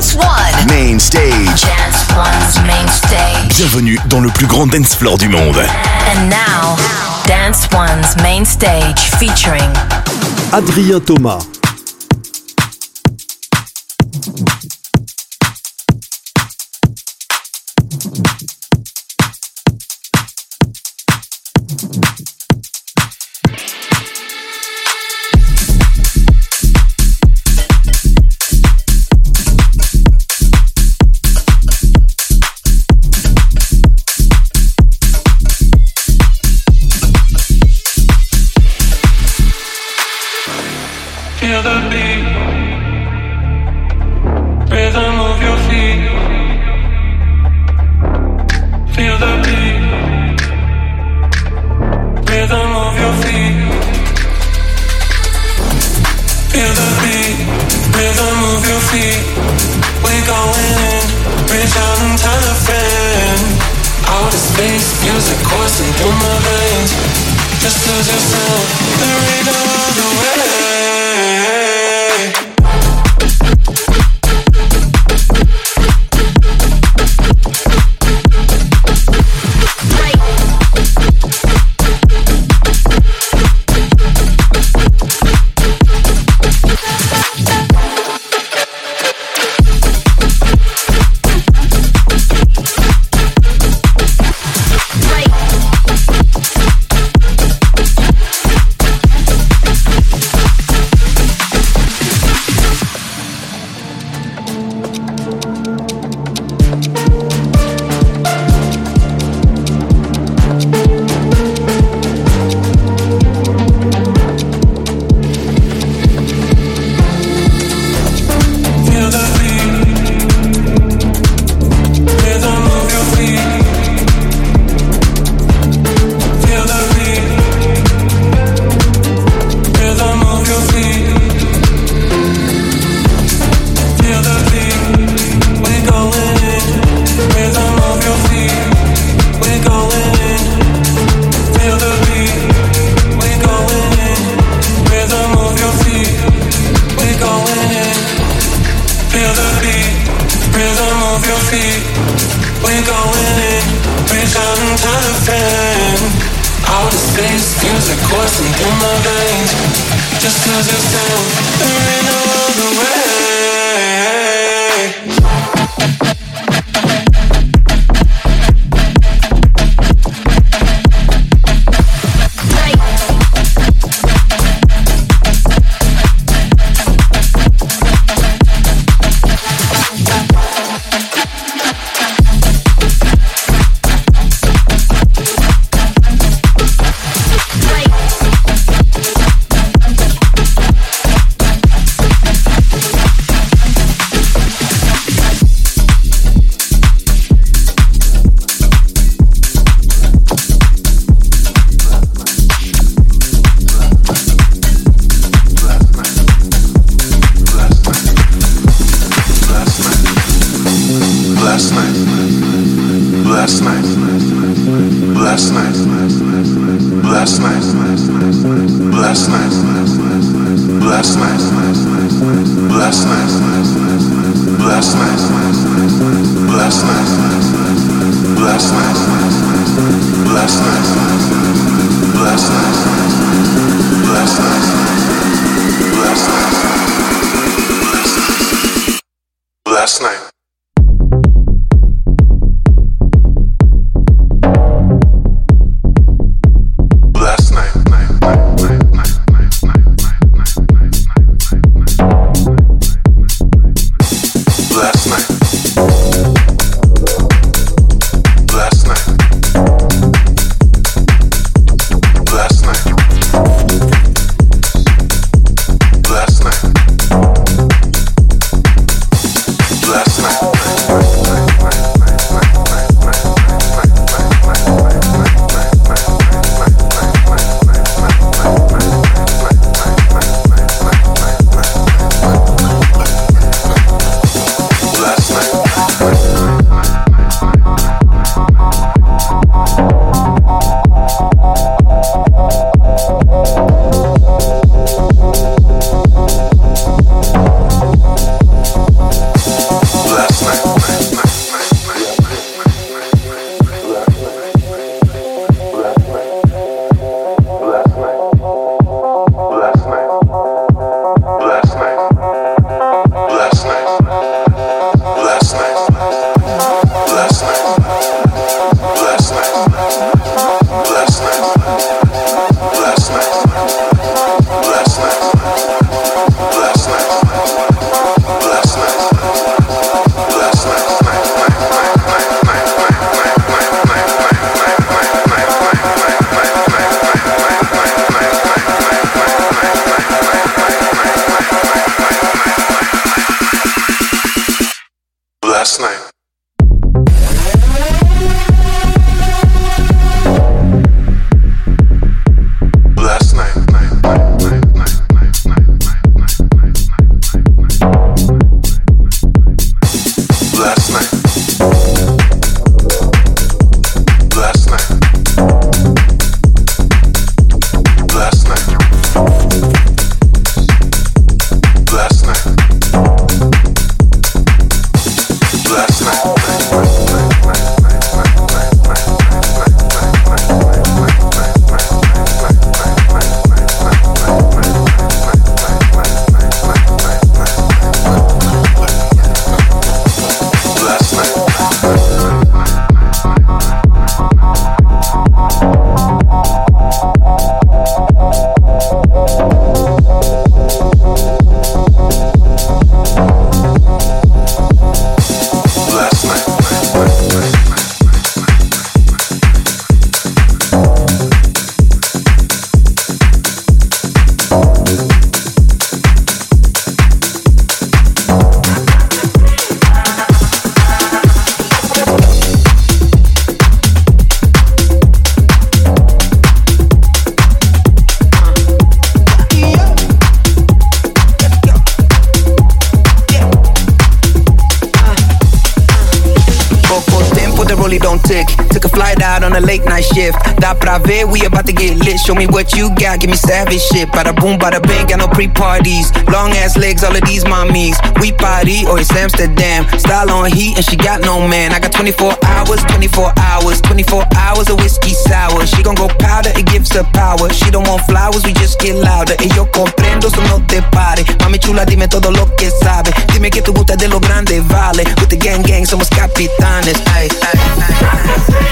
Dance One. Main stage. Main stage. Bienvenue dans le plus grand dance floor du monde. And now, Dance One's main stage featuring Adrien Thomas. Me what you got, give me savage shit. Bada boom, bada bang, got no pre parties. Long ass legs, all of these mommies. We party, or it's Amsterdam. Style on heat, and she got no man. I got 24 hours, 24 hours, 24 hours of whiskey sour. She gon' go powder, it gives her power. She don't want flowers, we just get louder. Y yo comprendo, so no te pare. Mami chula, dime todo lo que sabe. Dime que tu gusta de lo grande, vale. With the gang gang, somos capitanes. Ay, ay, ay.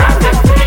I'm just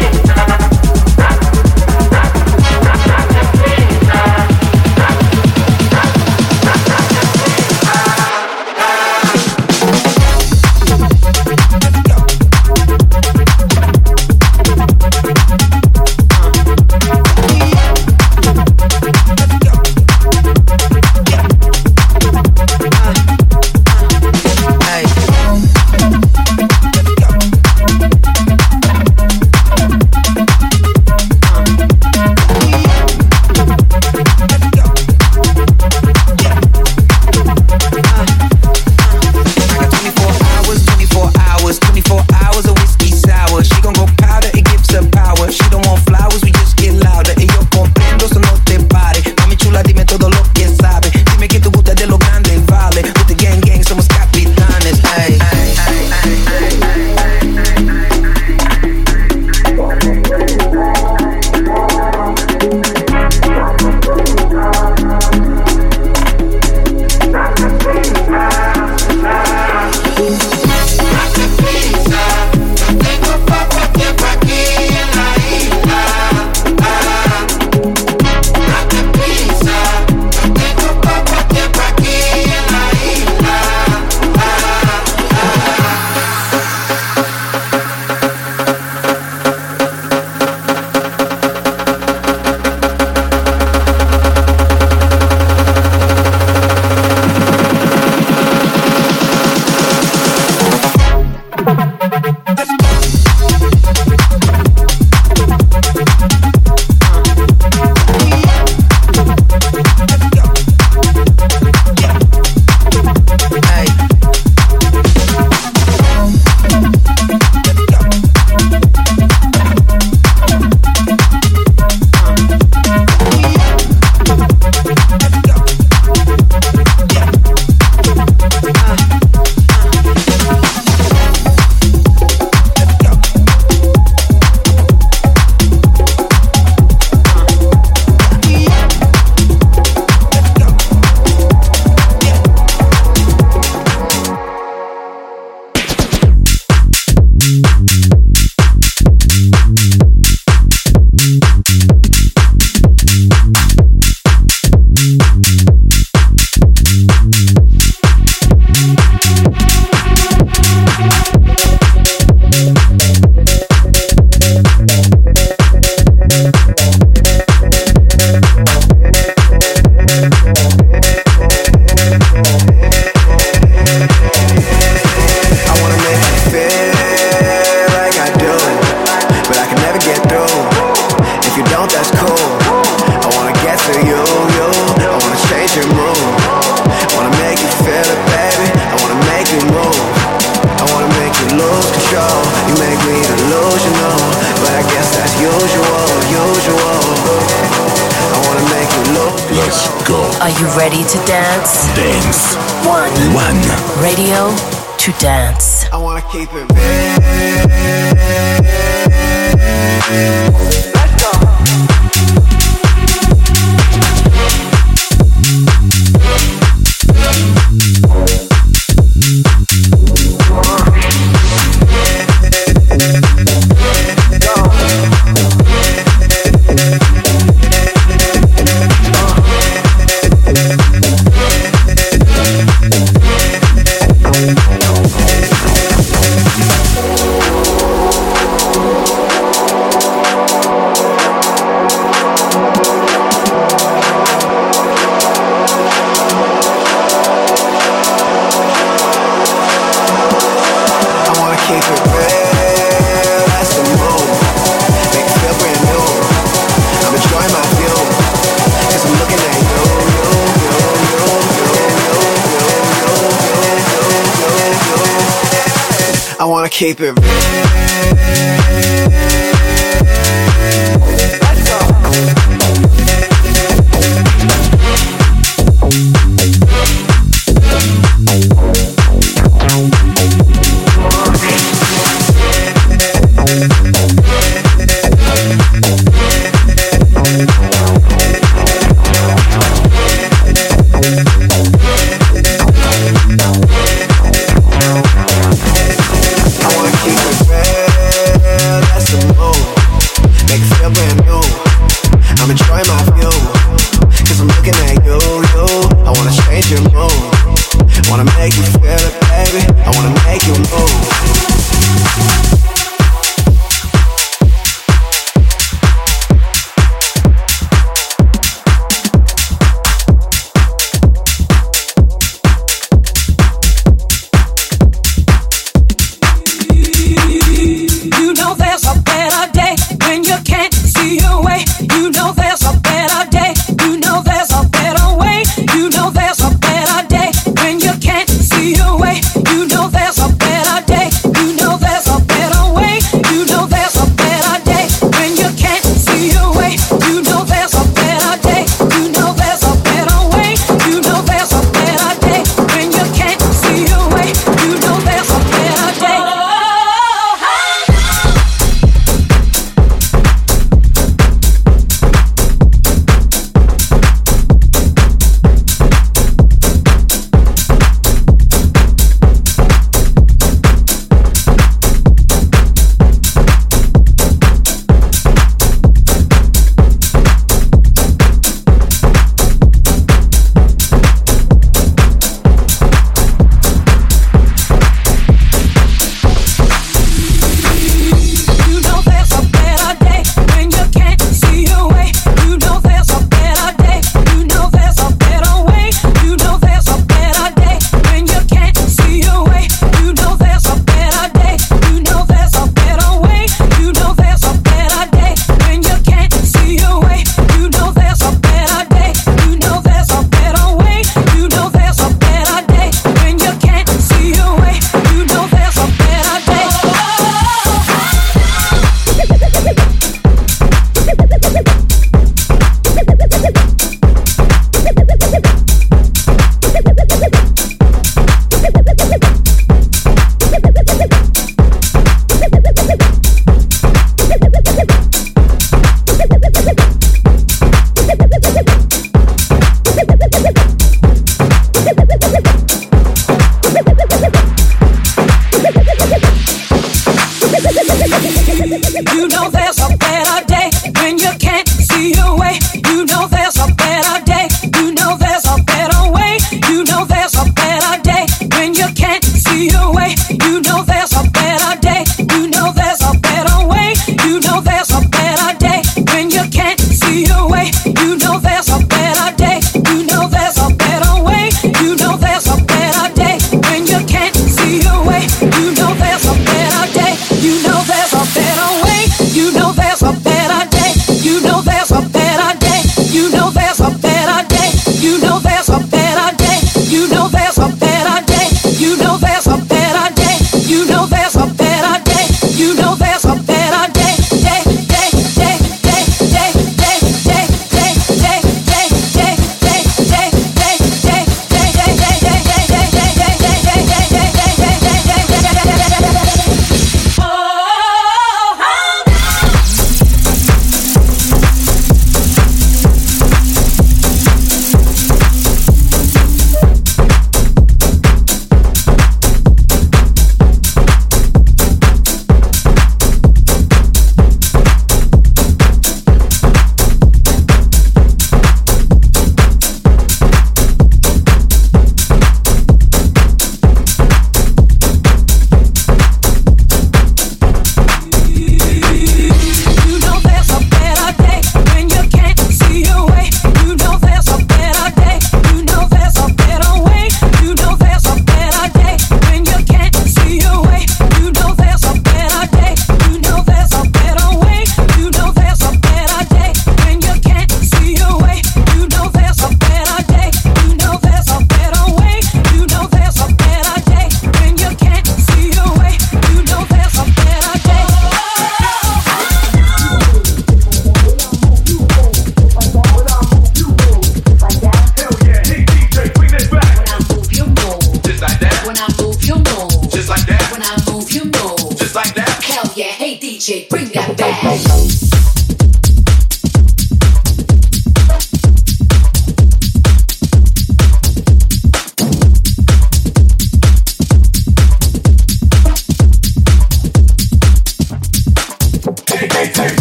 One. Radio to dance. I wanna keep it. Let's go. keep it real.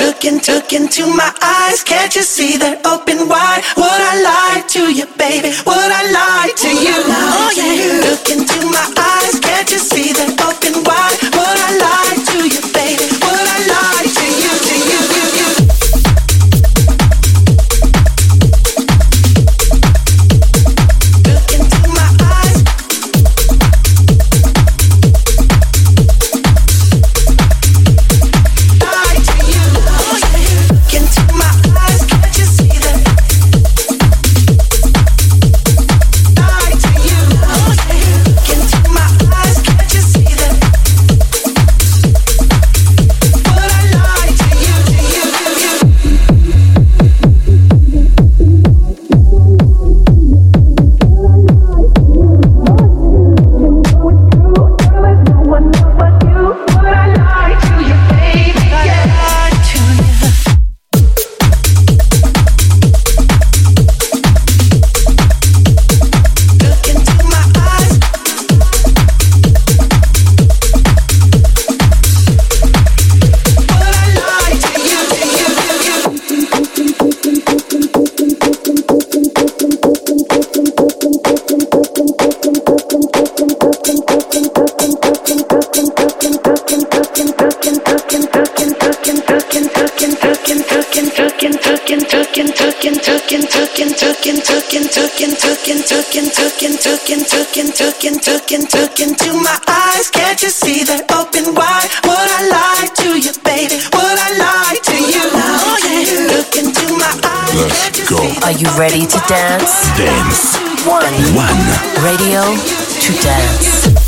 Took took took into my eyes. Can't you see they're open wide? Would I lie to you, baby? Would I lie to you? Oh yeah. Look into my eyes. Can't you see that open into my eyes. Can't you see that open wide? Would I lie to you, baby? Would I lie to you? Yeah. Look into my eyes. Can't you go. see Are you ready to dance? Dance One. One. Radio to dance.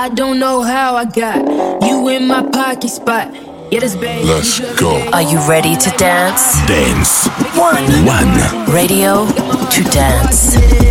I don't know how I got you in my pocket spot. Yeah, this baby. Let's go. Are you ready to dance? Dance. One. One. Radio to dance.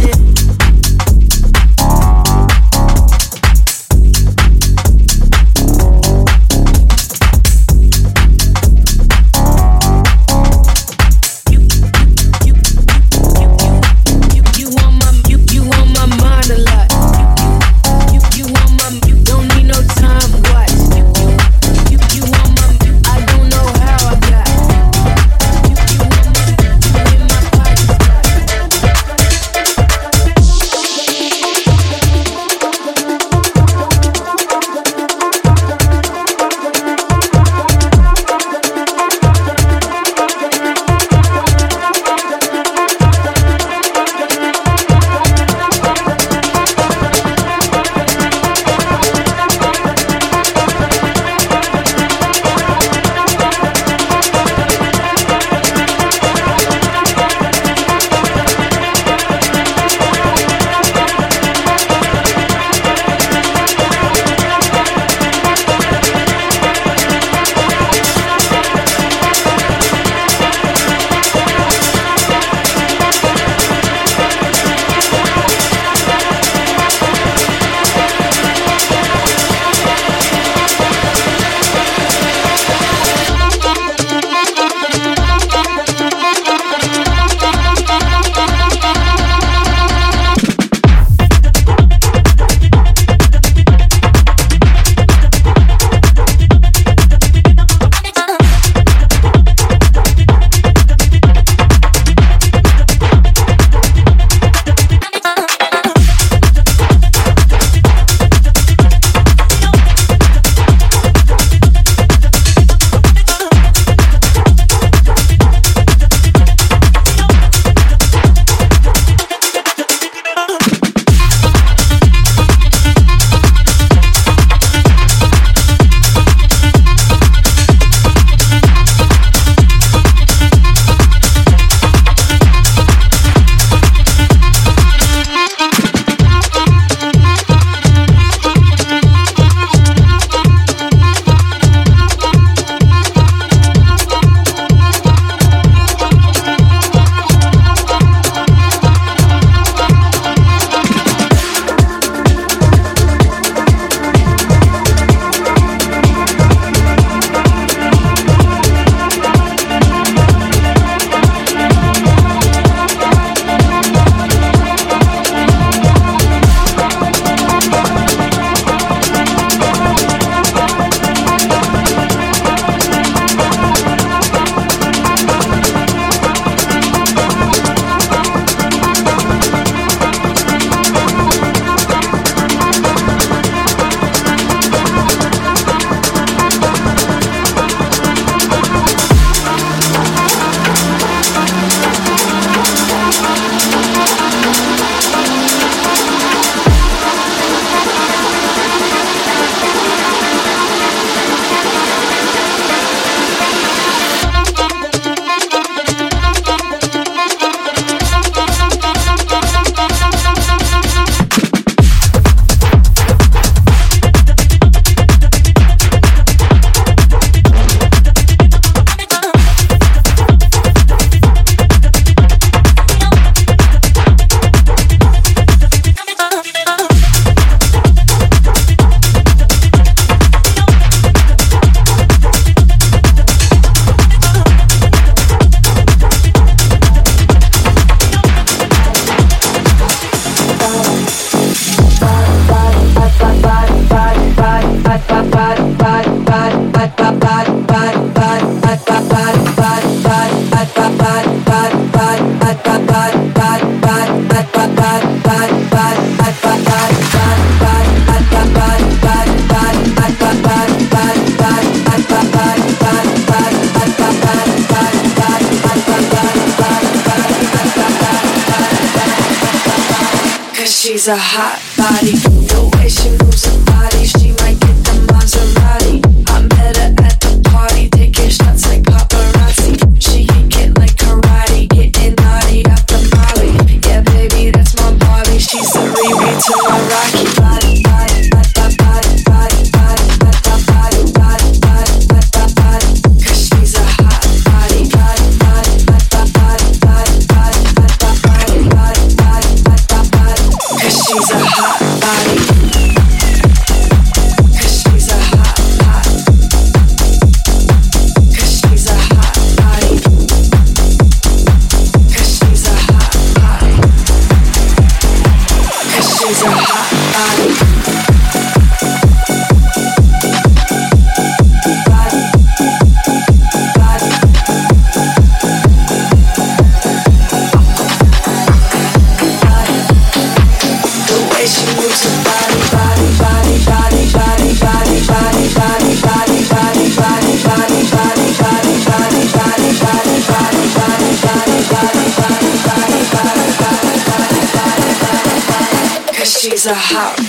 a hop.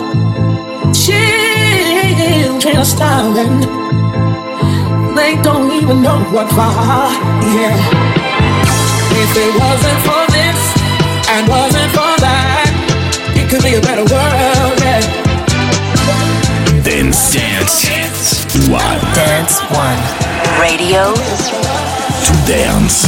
know what for. Yeah. If it wasn't for this and wasn't for that, it could be a better world. Yeah. Dance, dance, dance one. Dance one. Radio to dance.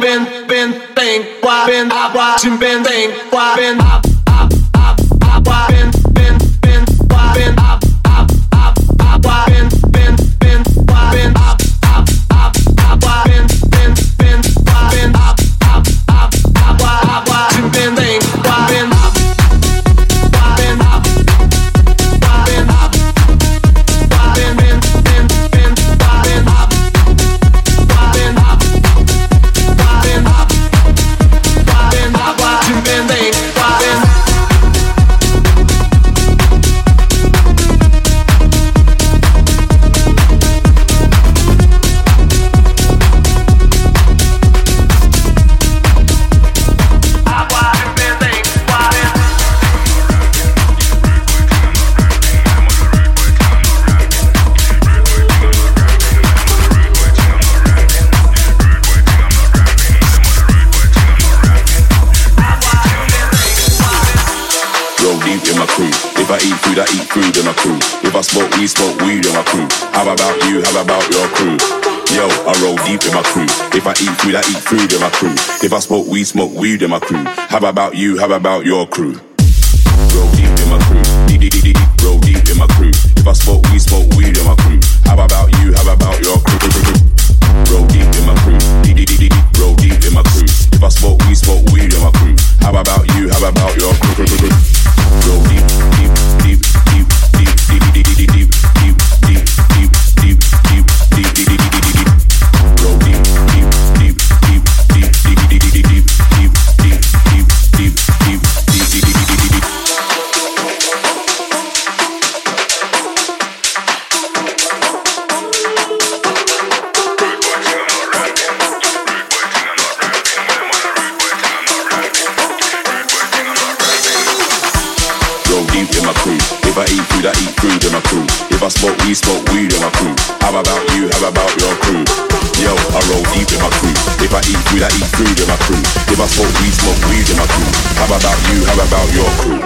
Been, been, been, think, why been, I've watching, been, think, why been, I've, I smoke weed, in my crew. How about you? How about your crew? Yo, I roll deep in my crew. If I eat food, I eat food in my crew. If I smoke weed, smoke weed in my crew. How about you? How about your crew? Roll deep in my crew. Roll deep in my crew. If I smoke weed, smoke weed in my crew. How about you? How about your crew? Roll deep in my crew. Roll deep in my crew. If I smoke weed, smoke weed in my crew. How about you? How about your crew? Roll deep, deep, deep, I smoke weed, in my crew. How about you? How about your crew? Yo, I roll deep in my crew. If I eat food, I eat food in my crew. If I smoke weed, smoke weed in my crew. How about you? How about your crew?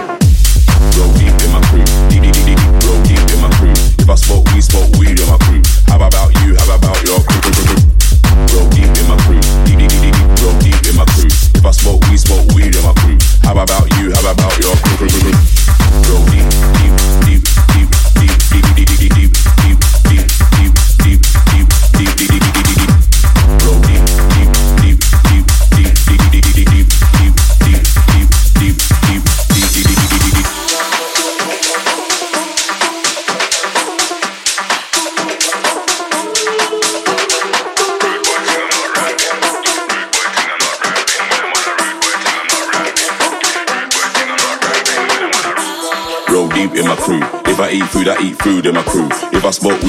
Roll deep in my crew. Deep, deep, deep, deep. Roll deep in my crew. If I smoke weed, smoke weed in my crew. How about you? How about your crew? Roll deep in my crew. Deep, deep, deep, deep. Roll deep in my crew. If I smoke weed, smoke weed in my crew. How about you? How about your crew? Roll deep,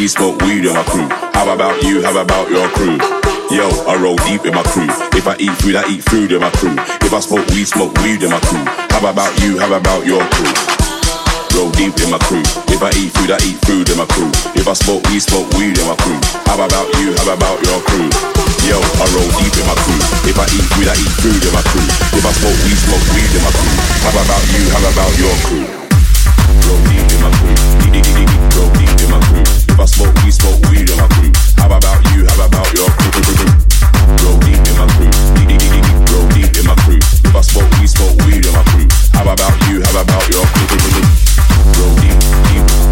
I smoke weed, in my crew. How about you? How about your crew? Yo, I roll deep in my crew. If I eat food, I eat food in my crew. If I smoke weed, smoke weed in my crew. How about you? How about your crew? Roll deep in my crew. If I eat food, I eat food in my crew. If I smoke weed, smoke weed in my crew. How about you? How about your crew? Yo, I roll deep in my crew. If I eat food, I eat food in my crew. If I smoke weed, smoke weed in my crew. How about you? How about your crew? Roll deep in my crew. Deep, deep, deep, roll deep. I smoke weed, smoke weed in my crew. How about you? How about your crew? Roll deep in my crew. Roll deep in my crew. I smoke weed, smoke weed in my crew. How about you? How about your crew? Roll deep, deep.